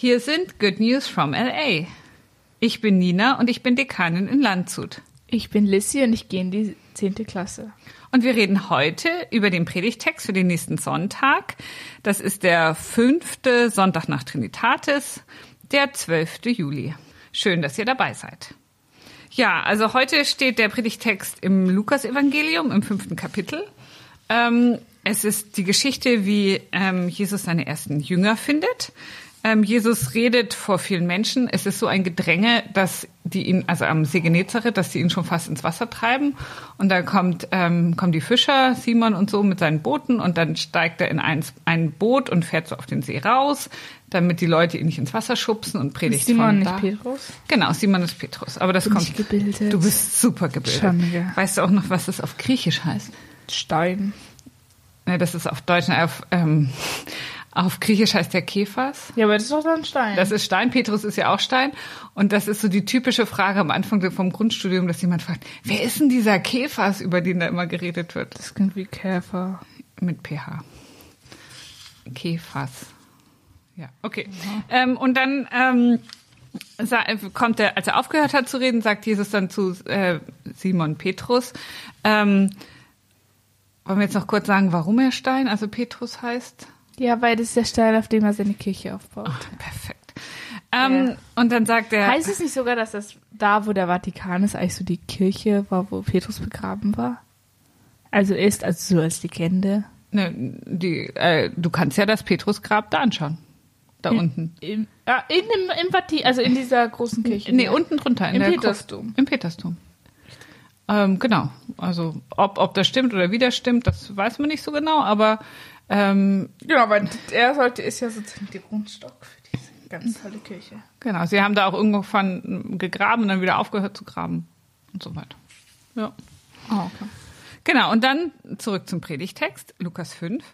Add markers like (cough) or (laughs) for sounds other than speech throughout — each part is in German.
Hier sind Good News from LA. Ich bin Nina und ich bin Dekanin in Landshut. Ich bin Lissy und ich gehe in die 10. Klasse. Und wir reden heute über den Predigtext für den nächsten Sonntag. Das ist der fünfte Sonntag nach Trinitatis, der 12. Juli. Schön, dass ihr dabei seid. Ja, also heute steht der Predigtext im Lukasevangelium im fünften Kapitel. Ähm, es ist die Geschichte, wie ähm, Jesus seine ersten Jünger findet. Ähm, Jesus redet vor vielen Menschen. Es ist so ein Gedränge, dass die ihn, also am See Genezareth, dass die ihn schon fast ins Wasser treiben. Und da kommt, ähm, kommen die Fischer, Simon und so, mit seinen Booten. Und dann steigt er in ein, ein Boot und fährt so auf den See raus, damit die Leute ihn nicht ins Wasser schubsen und predigt Simon von da. nicht Petrus? Genau, Simon ist Petrus. Aber das Bin kommt. ich gebildet? Du bist super gebildet. Ja. Weißt du auch noch, was das auf Griechisch heißt? Stein. Ne, das ist auf Deutsch, ne, auf, ähm, auf Griechisch heißt der Kephas. Ja, aber das ist doch dann Stein. Das ist Stein, Petrus ist ja auch Stein. Und das ist so die typische Frage am Anfang vom Grundstudium, dass jemand fragt, wer ist denn dieser Kephas, über den da immer geredet wird? das klingt wie Käfer. Mit PH. Kephas. Ja, okay. Ähm, und dann ähm, kommt er, als er aufgehört hat zu reden, sagt Jesus dann zu äh, Simon Petrus, ähm, wollen wir jetzt noch kurz sagen, warum er Stein, also Petrus heißt? Ja, weil das ist der Stein, auf dem er seine Kirche aufbaut. Perfekt. Ähm, Ja. Und dann sagt er, Heißt es nicht sogar, dass das da, wo der Vatikan ist, eigentlich so die Kirche war, wo Petrus begraben war? Also ist, also so als Legende. ne, die, äh, du kannst ja das Petrusgrab da anschauen. Da unten. Im, ja, in dem, im Vatikan, also in dieser großen Kirche. Nee, unten drunter. In Im Petersdom. Im Petersdom. Ähm, genau. Also ob, ob das stimmt oder wie das stimmt, das weiß man nicht so genau, aber ähm, Ja, weil er sollte, ist ja sozusagen der Grundstock für diese ganz tolle Kirche. genau, sie haben da auch irgendwann gegraben und dann wieder aufgehört zu graben und so weiter. Ja. Oh, okay. Genau, und dann zurück zum Predigtext, Lukas 5.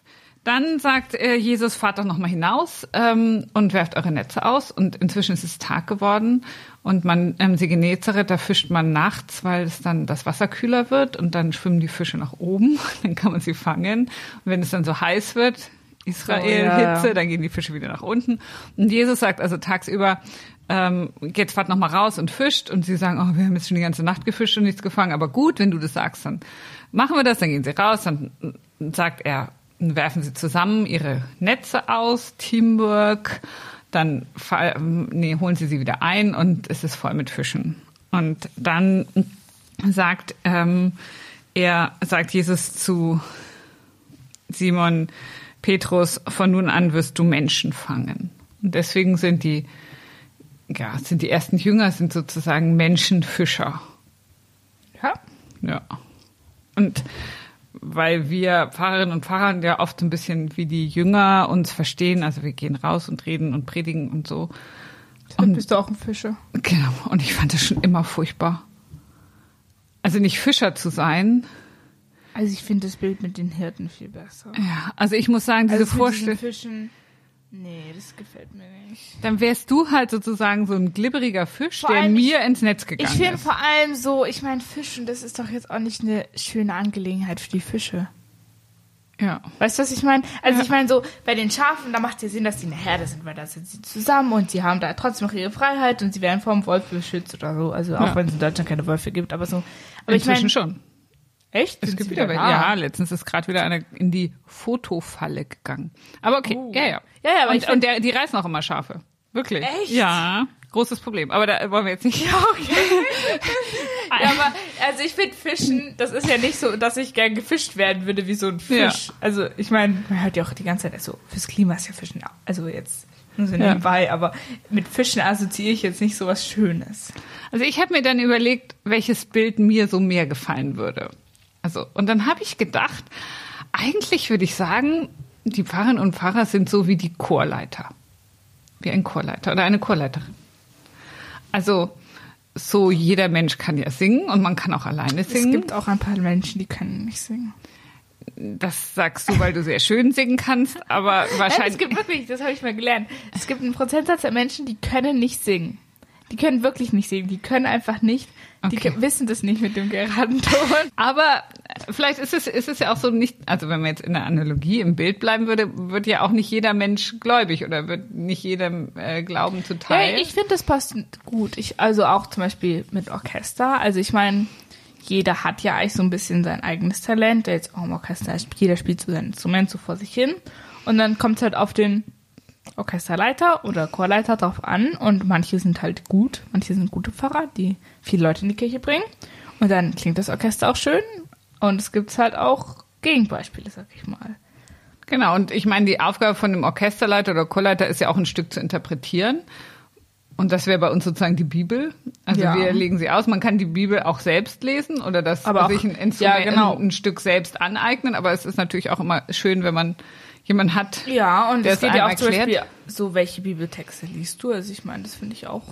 Dann sagt äh, Jesus, fahrt doch nochmal hinaus ähm, und werft eure Netze aus. Und inzwischen ist es Tag geworden. Und man, ähm, See Genezareth, da fischt man nachts, weil es dann das Wasser kühler wird. Und dann schwimmen die Fische nach oben. (laughs) Dann kann man sie fangen. Und wenn es dann so heiß wird, Israel, ja, ja. Hitze, dann gehen die Fische wieder nach unten. Und Jesus sagt also tagsüber, ähm, jetzt fahrt noch mal raus und fischt. Und sie sagen, oh, wir haben jetzt schon die ganze Nacht gefischt und nichts gefangen. Aber gut, wenn du das sagst, dann machen wir das. Dann gehen sie raus. Dann sagt er, werfen sie zusammen ihre Netze aus, Teamwork. Dann nee, holen sie sie wieder ein und es ist voll mit Fischen. Und dann sagt ähm, er, sagt Jesus zu Simon Petrus, von nun an wirst du Menschen fangen. Und deswegen sind die, ja, sind die ersten Jünger sind sozusagen Menschenfischer. Ja. Ja. Und weil wir Pfarrerinnen und Pfarrer ja oft so ein bisschen wie die Jünger uns verstehen, also wir gehen raus und reden und predigen und so. Und bist du auch ein Fischer? Genau. Und ich fand das schon immer furchtbar. Also nicht Fischer zu sein. Also ich finde das Bild mit den Hirten viel besser. Ja, also ich muss sagen, diese Also Vorstellung. Nee, das gefällt mir nicht. Dann wärst du halt sozusagen so ein glibberiger Fisch, Vor der mir ins Netz gegangen Ich finde ist. vor allem so, ich meine, Fischen, das ist doch jetzt auch nicht eine schöne Angelegenheit für die Fische. Ja. Weißt du, was ich meine? Also Ja. ich meine so, bei den Schafen, da macht es ja Sinn, dass sie eine Herde sind, weil da sind sie zusammen und sie haben da trotzdem noch ihre Freiheit und sie werden vom Wolf beschützt oder so. Also auch Ja. wenn es in Deutschland keine Wölfe gibt, aber so. Aber ich Inzwischen meine, schon. Echt? Es Sind gibt wieder welche. da? Ja, letztens ist gerade wieder einer in die Fotofalle gegangen. Aber okay, Oh. ja, ja. Ja, ja, aber und, und der, die reißen auch immer Schafe. Wirklich. Echt? Ja. Großes Problem. Aber da wollen wir jetzt nicht. (laughs) Ja, okay. (laughs) ja, aber also ich finde Fischen, das ist ja nicht so, dass ich gern gefischt werden würde wie so ein Fisch. Ja. Also ich meine, man hört ja auch die ganze Zeit, also fürs Klima ist ja Fischen, also jetzt nur so Ja. nebenbei, aber mit Fischen assoziiere ich jetzt nicht so was Schönes. Also ich habe mir dann überlegt, welches Bild mir so mehr gefallen würde. Also, und dann habe ich gedacht, eigentlich würde ich sagen, die Pfarrerinnen und Pfarrer sind so wie die Chorleiter. Wie ein Chorleiter oder eine Chorleiterin. Also, so jeder Mensch kann ja singen und man kann auch alleine Es singen. gibt auch ein paar Menschen, die können nicht singen. das sagst du, weil du sehr schön singen kannst, aber Nein, es wahrscheinlich. gibt wirklich, das habe ich mal gelernt. Es gibt einen Prozentsatz der Menschen, die können nicht singen. Die können wirklich nicht singen. Die können einfach nicht. Die Okay. ke- wissen das nicht mit dem geraden Ton. (laughs) Aber vielleicht ist es, ist es ja auch so nicht, also wenn man jetzt in der Analogie im Bild bleiben würde, wird ja auch nicht jeder Mensch gläubig oder wird nicht jedem äh, Glauben zuteil. Ja, ich finde, das passt gut. Ich, also auch zum Beispiel mit Orchester. Also ich meine, jeder hat ja eigentlich so ein bisschen sein eigenes Talent, der jetzt auch im Orchester ist. Jeder spielt so sein Instrument so vor sich hin. Und dann kommt es halt auf den Orchesterleiter oder Chorleiter drauf an. Und manche sind halt gut, manche sind gute Pfarrer, die viele Leute in die Kirche bringen. Und dann klingt das Orchester auch schön. Und es gibt halt auch Gegenbeispiele, sag ich mal. Genau, und ich meine, die Aufgabe von dem Orchesterleiter oder Chorleiter ist ja auch ein Stück zu interpretieren. Und das wäre bei uns sozusagen die Bibel. Also Ja. wir legen sie aus. Man kann die Bibel auch selbst lesen oder das Aber auch- sich ein Instrument, ja, genau. ein Stück selbst aneignen. Aber es ist natürlich auch immer schön, wenn man jemanden hat. Ja, und es geht ja auch zum erklärt. Beispiel so, welche Bibeltexte liest du? Also ich meine, das finde ich auch.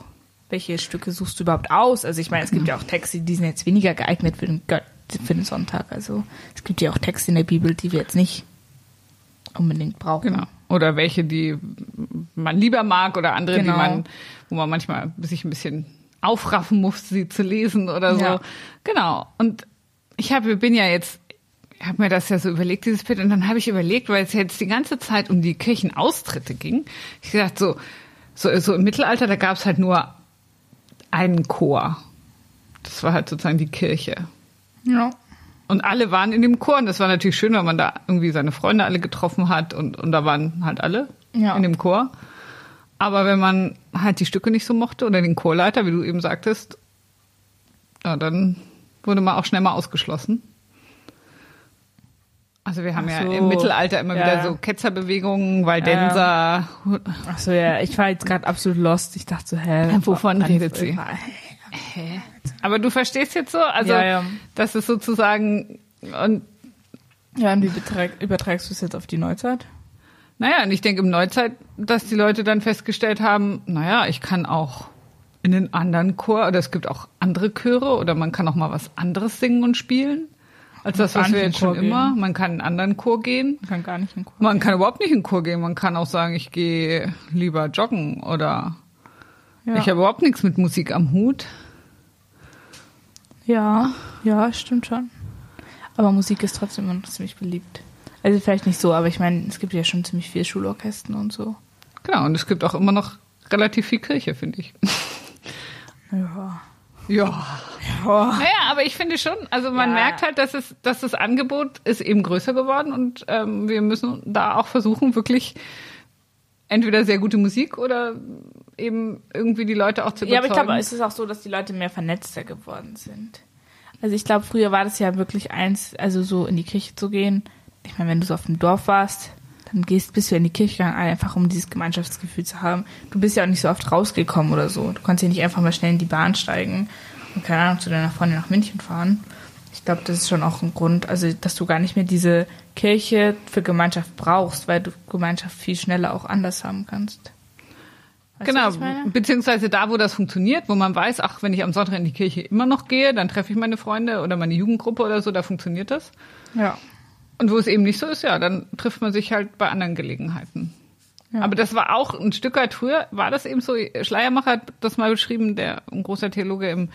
Welche Stücke suchst du überhaupt aus? Also ich meine, es gibt ja auch Texte, die sind jetzt weniger geeignet für den, Gott, für den Sonntag. Also es gibt ja auch Texte in der Bibel, die wir jetzt nicht unbedingt brauchen. Genau. Oder welche, die man lieber mag oder andere, Genau. die man, wo man manchmal sich ein bisschen aufraffen muss, sie zu lesen oder so. Ja. Genau. Und ich habe, bin ja jetzt, habe mir das ja so überlegt, dieses Bild, und dann habe ich überlegt, weil es jetzt die ganze Zeit um die Kirchenaustritte ging. Ich gedacht, so, so, so im Mittelalter, da gab es halt nur einen Chor. Das war halt sozusagen die Kirche. Ja. Und alle waren in dem Chor und das war natürlich schön, weil man da irgendwie seine Freunde alle getroffen hat und, und da waren halt alle Ja. in dem Chor. Aber wenn man halt die Stücke nicht so mochte oder den Chorleiter, wie du eben sagtest, ja, dann wurde man auch schnell mal ausgeschlossen. Also wir haben Ach ja so. im Mittelalter immer Ja. wieder so Ketzerbewegungen, Waldenser. Ach so, ja, ich war jetzt gerade absolut lost. Ich dachte so, hä? Wovon redet sie? Aber du verstehst jetzt so, also Ja, ja. das ist sozusagen und Ja, und wie beträg, überträgst du es jetzt auf die Neuzeit? Naja, und ich denke im Neuzeit, dass die Leute dann festgestellt haben, naja, ich kann auch in den anderen Chor, oder es gibt auch andere Chöre, oder man kann auch mal was anderes singen und spielen, als das, was wir jetzt schon immer. gehen. Man kann in einen anderen Chor gehen. Man kann gar nicht in Chor. Man kann überhaupt nicht in den Chor gehen. Man kann auch sagen, ich gehe lieber joggen oder Ja. ich habe überhaupt nichts mit Musik am Hut. Ja, ja, stimmt schon. Aber Musik ist trotzdem immer noch ziemlich beliebt. Also vielleicht nicht so, aber ich meine, es gibt ja schon ziemlich viel Schulorchester und so. Genau, und es gibt auch immer noch relativ viel Kirche, finde ich. Ja. Ja. Ja. Naja, aber ich finde schon, also man Ja. merkt halt, dass es, dass das Angebot ist eben größer geworden und ähm, wir müssen da auch versuchen, wirklich entweder sehr gute Musik oder eben irgendwie die Leute auch zu Ja, aber überzeugen. ich glaube, es ist auch so, dass die Leute mehr vernetzter geworden sind. Also ich glaube, früher war das ja wirklich eins, also so in die Kirche zu gehen. Ich meine, wenn du so auf dem Dorf warst, dann gehst, bist du in die Kirche gegangen, einfach um dieses Gemeinschaftsgefühl zu haben. Du bist ja auch nicht so oft rausgekommen oder so. Du konntest ja nicht einfach mal schnell in die Bahn steigen keine Ahnung, zu deiner Freundin nach München fahren. Ich glaube, das ist schon auch ein Grund, also dass du gar nicht mehr diese Kirche für Gemeinschaft brauchst, weil du Gemeinschaft viel schneller auch anders haben kannst. Weißt Genau, beziehungsweise da, wo das funktioniert, wo man weiß, ach, wenn ich am Sonntag in die Kirche immer noch gehe, dann treffe ich meine Freunde oder meine Jugendgruppe oder so, da funktioniert das. Ja. Und wo es eben nicht so ist, ja, dann trifft man sich halt bei anderen Gelegenheiten. Ja. Aber das war auch ein Stück weit früher, war das eben so, Schleiermacher hat das mal beschrieben, der ein großer Theologe im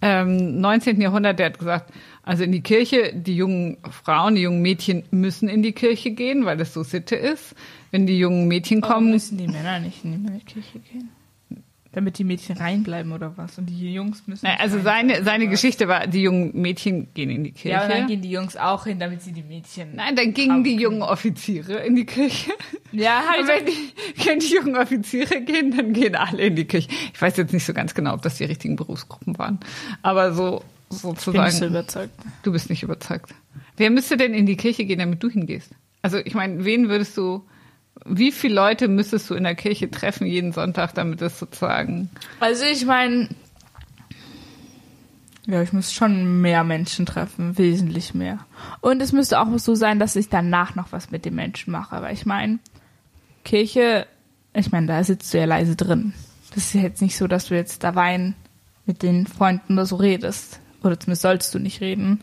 ähm, 19. Jahrhundert, der hat gesagt, also in die Kirche, die jungen Frauen, die jungen Mädchen müssen in die Kirche gehen, weil das so Sitte ist. Wenn die jungen Mädchen Warum kommen, müssen die Männer nicht in die Männerkirche gehen? Damit die Mädchen reinbleiben oder was? Und die Jungs müssen. Nicht also seine, seine Geschichte war, die jungen Mädchen gehen in die Kirche. Ja, aber dann gehen die Jungs auch hin, damit sie die Mädchen. Nein, dann gingen die jungen Offiziere in die Kirche. Ja, ich Und wenn die, wenn die jungen Offiziere gehen, dann gehen alle in die Kirche. Ich weiß jetzt nicht so ganz genau, ob das die richtigen Berufsgruppen waren. Aber so bin sozusagen. nicht so überzeugt. du bist nicht überzeugt. Wer müsste denn in die Kirche gehen, damit du hingehst? Also ich meine, wen würdest du, wie viele Leute müsstest du in der Kirche treffen jeden Sonntag, damit es sozusagen. Also ich meine, ja, ich müsste schon mehr Menschen treffen, wesentlich mehr. Und es müsste auch so sein, dass ich danach noch was mit den Menschen mache. Aber ich meine, Kirche, ich meine, da sitzt du ja leise drin. Das ist ja jetzt nicht so, dass du jetzt da wein mit den Freunden oder so redest. Oder zumindest sollst du nicht reden.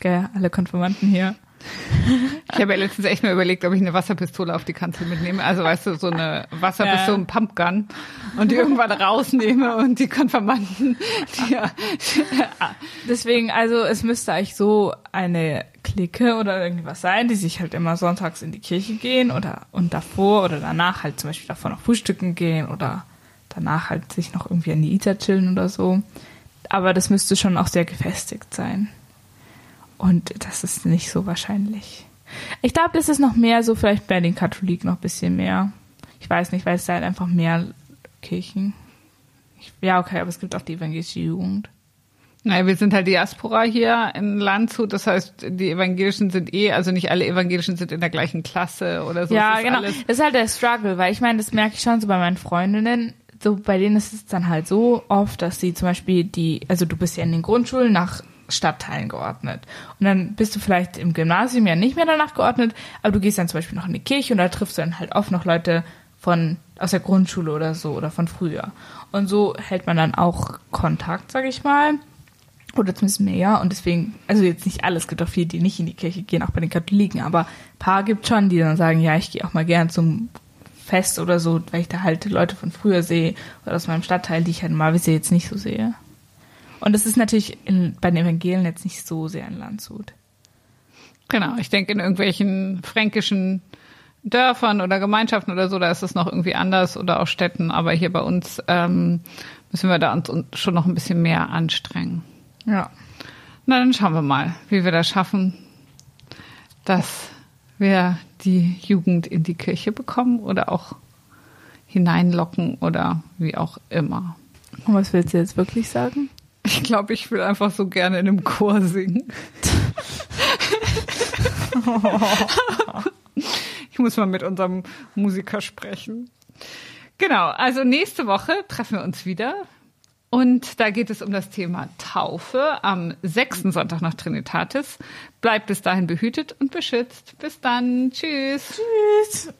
Gell, alle Konfirmanden hier. Ich habe ja letztens echt mal überlegt, ob ich eine Wasserpistole auf die Kanzel mitnehme. Also weißt du, so eine Wasserpistole, ein Pumpgun und die irgendwann rausnehme und die Konfirmanden. Die, ja. (laughs) Deswegen, also es müsste eigentlich so eine Clique oder irgendwas sein, die sich halt immer sonntags in die Kirche gehen oder und davor oder danach halt zum Beispiel davor noch frühstücken gehen oder danach halt sich noch irgendwie an die Ita chillen oder so. Aber das müsste schon auch sehr gefestigt sein. Und das ist nicht so wahrscheinlich. Ich glaube, das ist noch mehr so vielleicht bei den Katholiken noch ein bisschen mehr. Ich weiß nicht, weil es da halt einfach mehr Kirchen. Ich, ja, okay, aber es gibt auch die evangelische Jugend. Naja, wir sind halt Diaspora hier in Landshut. Das heißt, die Evangelischen sind eh, also nicht alle Evangelischen sind in der gleichen Klasse oder so. Ja, genau. Alles das ist halt der Struggle, weil ich meine, das merke ich schon so bei meinen Freundinnen. So, bei denen ist es dann halt so oft, dass sie zum Beispiel die, also du bist ja in den Grundschulen nach Stadtteilen geordnet. Und dann bist du vielleicht im Gymnasium ja nicht mehr danach geordnet, aber du gehst dann zum Beispiel noch in die Kirche und da triffst du dann halt oft noch Leute von aus der Grundschule oder so oder von früher. Und so hält man dann auch Kontakt, sag ich mal. Oder zumindest mehr. Und deswegen, also jetzt nicht alles, es gibt auch viele, die nicht in die Kirche gehen, auch bei den Katholiken, aber ein paar gibt schon, die dann sagen, ja, ich gehe auch mal gern zum Fest oder so, weil ich da halt Leute von früher sehe oder aus meinem Stadtteil, die ich halt normalerweise jetzt nicht so sehe. Und das ist natürlich in, bei den Evangelien jetzt nicht so sehr in Landshut. Genau, ich denke in irgendwelchen fränkischen Dörfern oder Gemeinschaften oder so, da ist es noch irgendwie anders oder auch Städten, aber hier bei uns ähm, müssen wir da uns schon noch ein bisschen mehr anstrengen. Ja. Na, dann schauen wir mal, wie wir das schaffen, dass wir die Jugend in die Kirche bekommen oder auch hineinlocken oder wie auch immer. Und was willst du jetzt wirklich sagen? Ich glaube, ich will einfach so gerne in einem Chor singen. (laughs) ich muss mal mit unserem Musiker sprechen. Genau, also nächste Woche treffen wir uns wieder. Und da geht es um das Thema Taufe am sechsten Sonntag nach Trinitatis. Bleibt bis dahin behütet und beschützt. Bis dann. Tschüss. Tschüss.